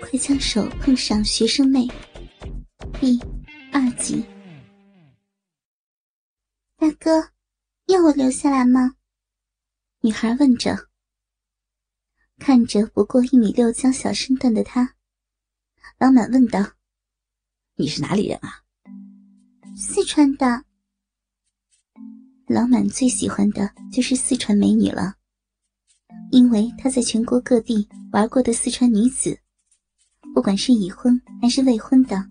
快将手碰上学生妹。第二集，大哥，要我留下来吗？女孩问着。看着不过一米六娇小身段的他，老满问道：“你是哪里人啊？”“四川的。”老满最喜欢的就是四川美女了，因为他在全国各地玩过的四川女子，不管是已婚还是未婚的，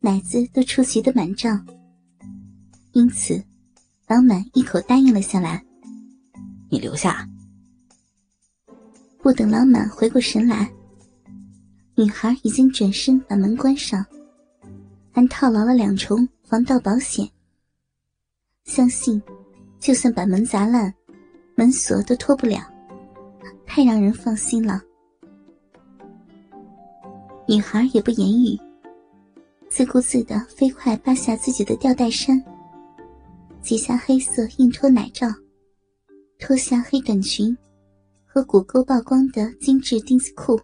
奶子都出奇的满胀。因此，老满一口答应了下来：“你留下。”不等老满回过神来，女孩已经转身把门关上，还套牢了两重防盗保险。相信，就算把门砸烂，门锁都脱不了，太让人放心了。女孩也不言语，自顾自的飞快扒下自己的吊带衫，解下黑色硬托奶罩，脱下黑短裙。和骨沟曝光的精致丁字裤，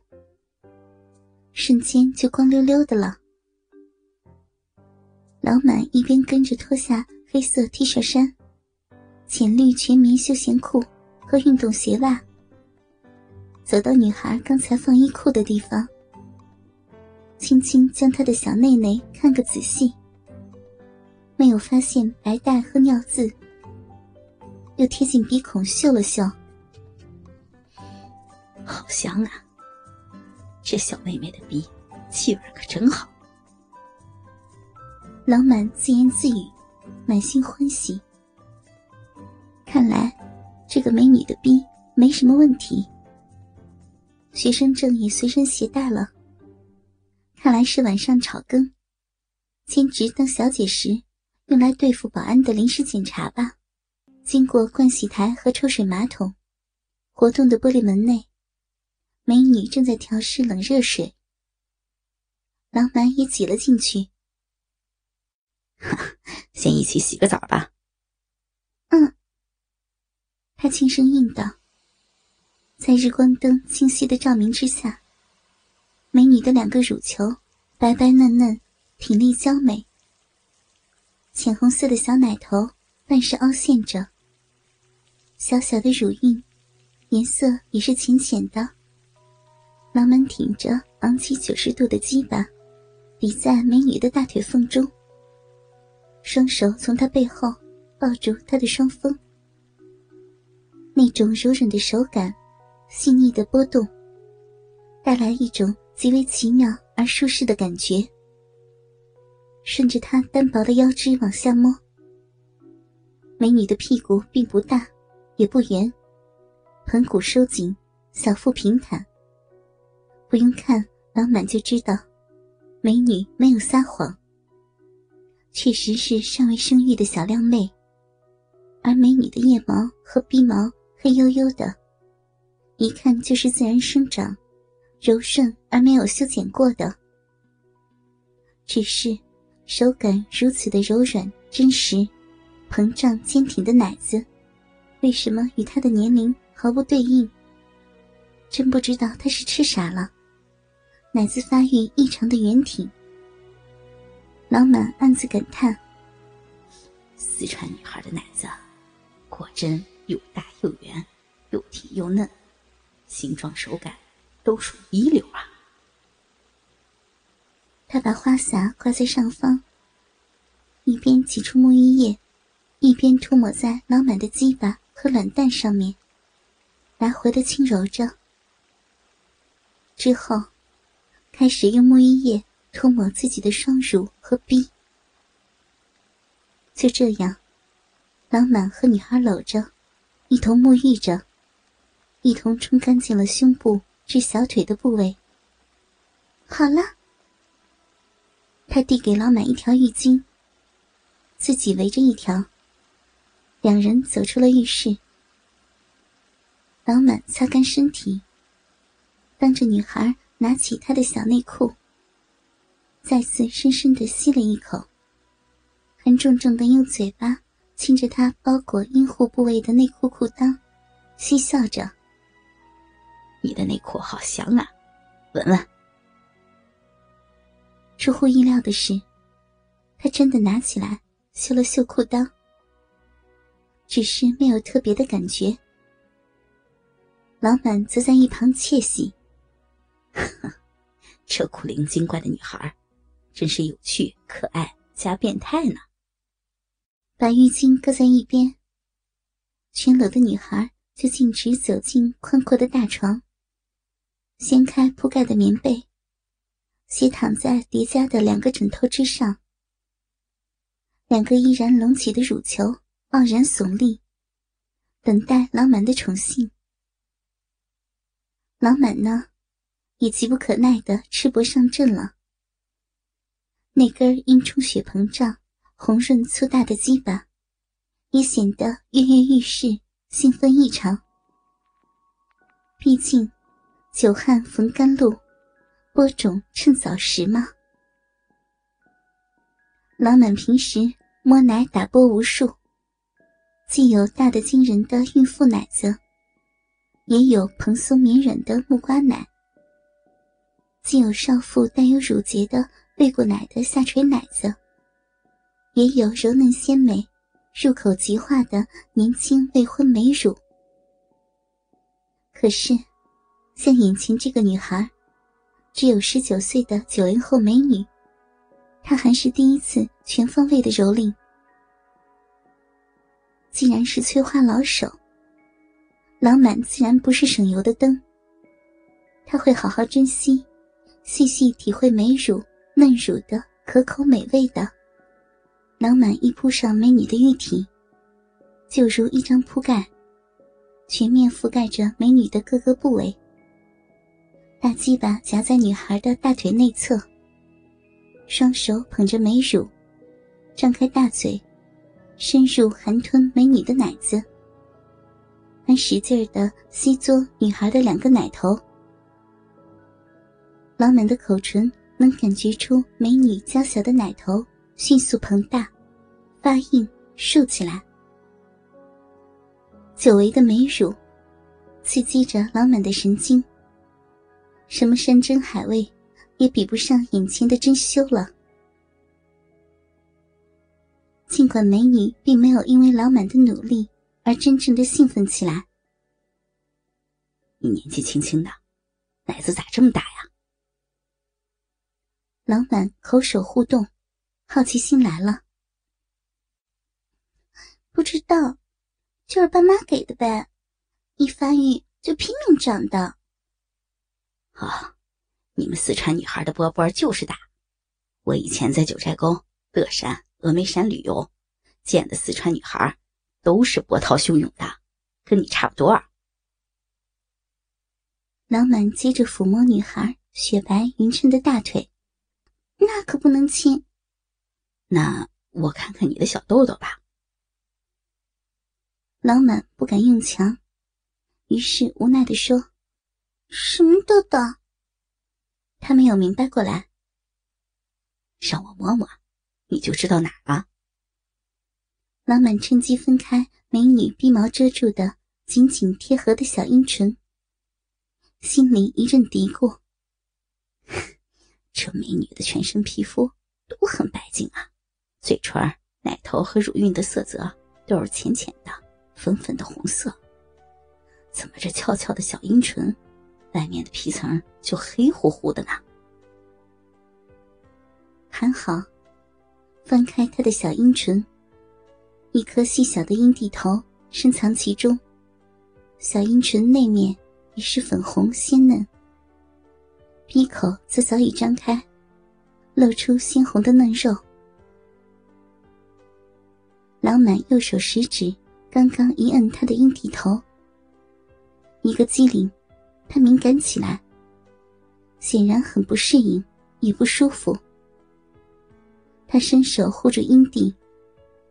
瞬间就光溜溜的了。老满一边跟着脱下黑色 T 恤衫、浅绿全棉休闲裤和运动鞋袜，走到女孩刚才放衣裤的地方，轻轻将他的小内内看个仔细，没有发现白带和尿渍，又贴近鼻孔嗅了嗅。好香啊！这小妹妹的鼻气味可真好。老满自言自语，满心欢喜。看来这个美女的逼没什么问题。学生证也随身携带了。看来是晚上炒更，兼职当小姐时用来对付保安的临时检查吧。经过盥洗台和抽水马桶，活动的玻璃门内。美女正在调试冷热水，老满也挤了进去。先一起洗个澡吧。嗯，他轻声应道。在日光灯清晰的照明之下，的两个乳球白白嫩嫩，挺立娇美，浅红色的小奶头半是凹陷着，小小的乳晕颜色也是浅浅的。老满挺着昂起九十度的鸡巴，抵在美女的大腿缝中。双手从她背后抱住她的双峰，那种柔软的手感，细腻的波动，带来一种极为奇妙而舒适的感觉。顺着她单薄的腰肢往下摸，美女的屁股并不大，也不圆，盆骨收紧，小腹平坦。不用看，老满就知道，美女没有撒谎。确实是尚未生育的小靓妹，而美女的腋毛和鼻毛黑黝黝的，一看就是自然生长、柔顺而没有修剪过的。只是，手感如此的柔软、真实、膨胀、坚挺的奶子，为什么与她的年龄毫不对应？真不知道她是吃啥了。奶子发育异常的圆挺，老满暗自感叹：四川女孩的奶子，果真又大又圆，又挺又嫩，形状手感都属一流啊！他把花洒挂在上方，一边挤出沐浴液，一边涂抹在老满的鸡巴和卵蛋上面，来回的轻揉着。之后。开始用沐浴液涂抹自己的双乳和臂，就这样，老满和女孩搂着，一同沐浴着，一同冲干净了胸部至小腿的部位。好了，他递给老满一条浴巾，自己围着一条。两人走出了浴室，老满擦干身体，当着女孩。拿起他的小内裤，再次深深的吸了一口，还重重的用嘴巴亲着他包裹阴户部位的内裤裤裆，嬉笑着：“你的内裤好香啊，闻闻。”出乎意料的是，他真的拿起来修了修裤裆，只是没有特别的感觉。老板则在一旁窃喜：“这古灵精怪的女孩，真是有趣、可爱加变态呢。”把浴巾搁在一边，全裸的女孩就径直走进宽阔的大床，掀开铺盖的棉被。斜躺在叠加的两个枕头之上，两个依然隆起的乳球傲然耸立，等待狼满的宠幸。狼满呢，也急不可耐的赤膊上阵了。那根因充血膨胀、红润粗大的鸡巴，也显得跃跃欲试、兴奋异常。毕竟，久旱逢甘露。播种趁早时吗？老满平时摸奶打波无数，既有大的惊人的孕妇奶子，也有蓬松绵软的木瓜奶；既有少妇带有乳结的喂过奶的下垂奶子，也有柔嫩鲜美、入口即化的年轻未婚美乳。可是，像眼前这个女孩。只有十九岁的九零后美女，她还是第一次全方位的蹂躏。既然是催花老手，老满自然不是省油的灯。他会好好珍惜，细细体会美乳嫩乳的可口美味的。老满一扑上美女的玉体，就如一张铺盖，全面覆盖着美女的各个部位。大鸡巴夹在女孩的大腿内侧，双手捧着美乳，张开大嘴，深入含吞美女的奶子，还使劲的吸嘬女孩的两个奶头。老满的口唇能感觉出美女娇小的奶头迅速膨大、发硬、竖起来，久违的美乳刺激着老满的神经。什么山珍海味，也比不上眼前的珍馐了。尽管美女并没有因为老满的努力而真正的兴奋起来。你年纪轻轻的，奶子咋这么大呀？老满口手互动，好奇心来了。不知道，就是爸妈给的呗，一发育就拼命长的。啊，你们四川女孩的波波就是大。我以前在九寨沟、乐山、峨眉山旅游，见的四川女孩都是波涛汹涌的，跟你差不多。老满接着抚摸女孩雪白匀称的大腿，那可不能亲。那我看看你的小豆豆吧。老满不敢用强，于是无奈的说。什么豆豆？他没有明白过来。让我摸摸，你就知道哪儿了。老满趁机分开美女鼻毛遮住的紧紧贴合的小阴唇，心里一阵嘀咕：这美女的全身皮肤都很白净啊，嘴唇、奶头和乳晕的色泽都是浅浅的、粉粉的红色，怎么这翘翘的小阴唇？外面的皮层就黑乎乎的呢。还好，翻开他的小阴唇，一颗细小的阴蒂头深藏其中，小阴唇内面也是粉红鲜嫩，鼻口则早已张开，露出鲜红的嫩肉。老满右手食指刚刚一摁他的阴蒂头，一个机灵。他敏感起来，显然很不适应，也不舒服。他伸手护住阴蒂，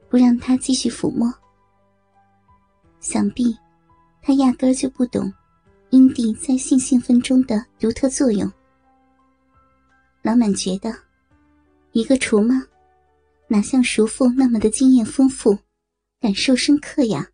不让他继续抚摸。想必他压根儿就不懂阴蒂在性兴奋中的独特作用。老满觉得，一个厨妈，哪像熟妇那么的经验丰富，感受深刻呀？